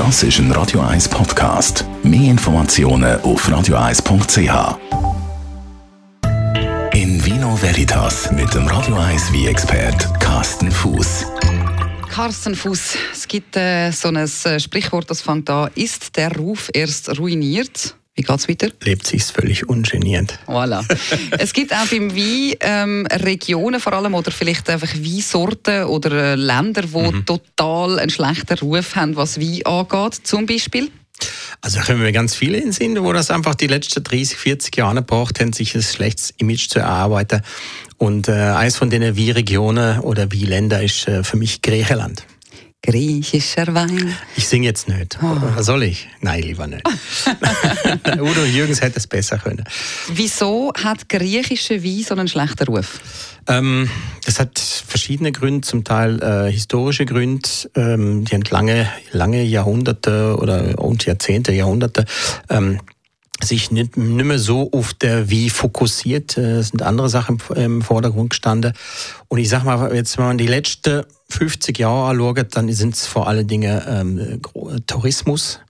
Das ist ein Radio 1 Podcast. Mehr Informationen auf radio1.ch. In Vino Veritas mit dem Radio 1 wie expert Carsten Fuß. Carsten Fuß, es gibt äh, so ein äh, Sprichwort, das fängt an: Ist der Ruf erst ruiniert? Wie geht's weiter? Lebt sich völlig ungeniert. Voilà. es gibt auch beim Wein ähm, Regionen vor allem oder vielleicht einfach Weinsorten oder äh, Länder, die mhm. total einen schlechten Ruf haben, was Wein angeht, zum Beispiel. Also da können wir ganz viele in Sinn, wo das einfach die letzten 30, 40 Jahre gebraucht haben, sich ein schlechtes Image zu erarbeiten. Und äh, eines von den Wie-Regionen oder Wie-Länder ist äh, für mich Griechenland. Griechischer Wein. Ich singe jetzt nicht. Oh. Soll ich? Nein, lieber nicht. Udo Jürgens hätte es besser können. Wieso hat griechische Wein so einen schlechten Ruf? Ähm, das hat verschiedene Gründe, zum Teil äh, historische Gründe. Ähm, die haben lange, lange Jahrhunderte oder und Jahrzehnte, Jahrhunderte ähm, sich nicht, nicht mehr so auf der Wie fokussiert. Äh, es sind andere Sachen im Vordergrund gestanden. Und ich sag mal, jetzt wenn man die letzten 50 Jahre anschaut, dann sind es vor allen Dingen ähm, Tourismus.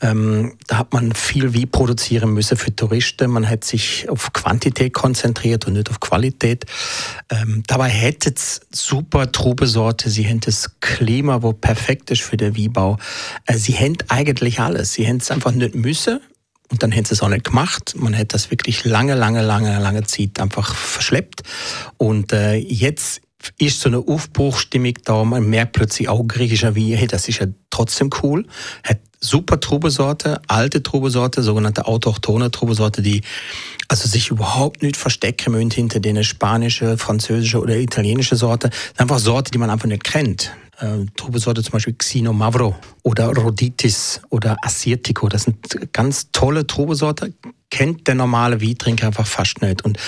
Ähm, da hat man viel wie produzieren müssen für Touristen. Man hat sich auf Quantität konzentriert und nicht auf Qualität. Ähm, dabei hätte es super Trubesorte. Sie haben das Klima, wo perfekt ist für den Wiebau. Äh, sie haben eigentlich alles. Sie haben es einfach nicht müssen. Und dann hätte es auch nicht gemacht. Man hätte das wirklich lange, lange, lange, lange Zeit einfach verschleppt. Und äh, jetzt ist so eine Aufbruchstimmung da. Man merkt plötzlich auch griechischer wie, hey, das ist ja trotzdem cool. Hat super Trubesorte, alte Trubesorte, sogenannte autochtone Trubesorte, die also sich überhaupt nicht verstecken müssen hinter den spanische, französische oder italienische Sorte. Einfach Sorte, die man einfach nicht kennt äh, Trubesorte zum Beispiel Xino Mavro oder Roditis oder Assyrtiko. Das sind ganz tolle Trubesorte, kennt der normale Weintrinker einfach fast nicht. Und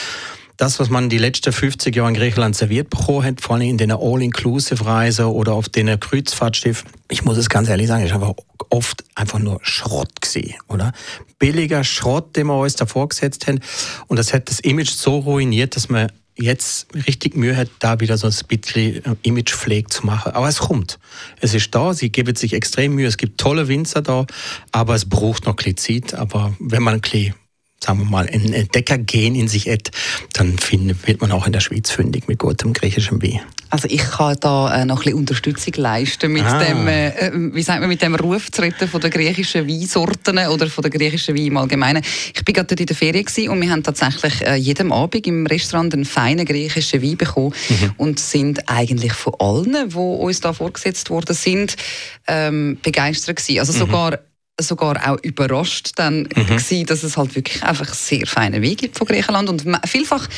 das, was man die letzten 50 Jahre in Griechenland serviert bekommen hat, vor allem in den All-Inclusive-Reisen oder auf den Kreuzfahrtschiffen, ich muss es ganz ehrlich sagen, ich habe oft einfach nur Schrott gesehen, oder? Billiger Schrott, den wir uns da vorgesetzt haben. Und das hat das Image so ruiniert, dass man jetzt richtig Mühe hat, da wieder so ein bisschen äh, Imagepflege zu machen. Aber es kommt. Es ist da, sie geben sich extrem Mühe. Es gibt tolle Winzer da, aber es braucht noch ein bisschen Zeit. Aber wenn man ein bisschen sagen wir mal, ein Entdeckergehen in sich hat, dann find, wird man auch in der Schweiz fündig mit gutem griechischem Wein. Also ich kann da äh, noch ein bisschen Unterstützung leisten mit ah. dem, äh, äh, wie sagt man, mit dem Ruf zu retten von den griechischen Weinsorten oder von der griechischen Wein im Allgemeinen. Ich bin gerade dort in der Ferien und wir haben tatsächlich jeden Abend im Restaurant einen feinen griechischen Wein bekommen mhm. und sind eigentlich von allen, die uns da vorgesetzt worden sind, ähm, begeistert gewesen. Also mhm. Sogar auch überrascht dann mhm. gewesen, dass es halt wirklich einfach sehr feine Weine gibt von Griechenland und vielfach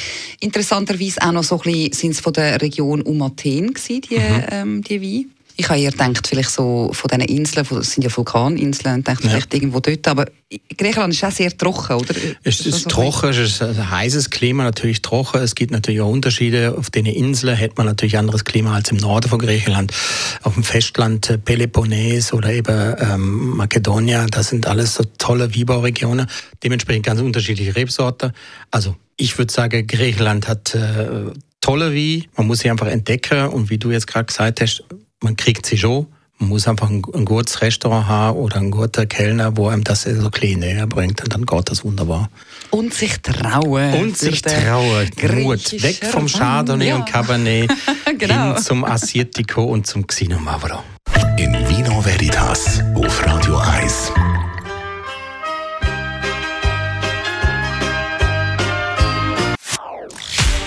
interessanterweise auch noch so ein bisschen sind es von der Region um Athen gewesen, die, mhm. ähm, die Weine. Ich habe eher gedacht, vielleicht so von diesen Inseln, das sind ja Vulkaninseln, und dachte ja. vielleicht irgendwo dort, aber Griechenland ist auch sehr trocken, oder? Es ist so trocken, es ist ein heißes Klima, natürlich trocken. Es gibt natürlich auch Unterschiede. Auf den Inseln hätte man natürlich anderes Klima als im Norden von Griechenland. Auf dem Festland äh, Peloponnes oder eben ähm, Makedonia, das sind alles so tolle Wiebauregionen. Dementsprechend ganz unterschiedliche Rebsorten. Also ich würde sagen, Griechenland hat äh, tolle Wie. Man muss sie einfach entdecken und wie du jetzt gerade gesagt hast, man kriegt sie schon. Man muss einfach ein, ein gutes Restaurant haben oder ein guter Kellner, wo einem das so klein näher bringt und dann geht das wunderbar. Und sich trauen. Und sich trauen. Mut. Weg vom Chardonnay ja. und Cabernet genau. hin zum Assyrtiko und zum Xino